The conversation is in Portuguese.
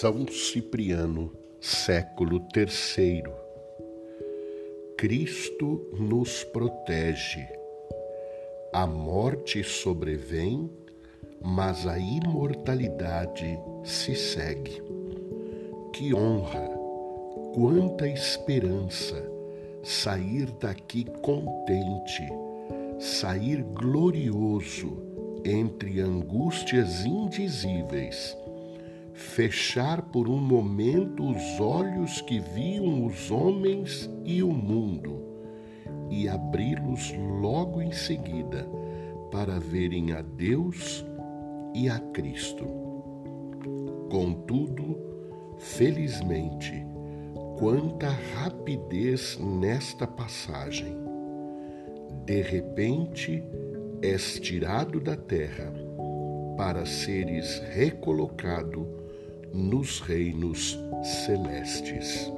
São Cipriano, século III. Cristo nos protege. A morte sobrevém, mas a imortalidade se segue. Que honra, quanta esperança sair daqui contente, sair glorioso entre angústias indizíveis fechar por um momento os olhos que viam os homens e o mundo e abri-los logo em seguida para verem a Deus e a Cristo. Contudo, felizmente, quanta rapidez nesta passagem. De repente, és tirado da terra para seres recolocado nos reinos celestes.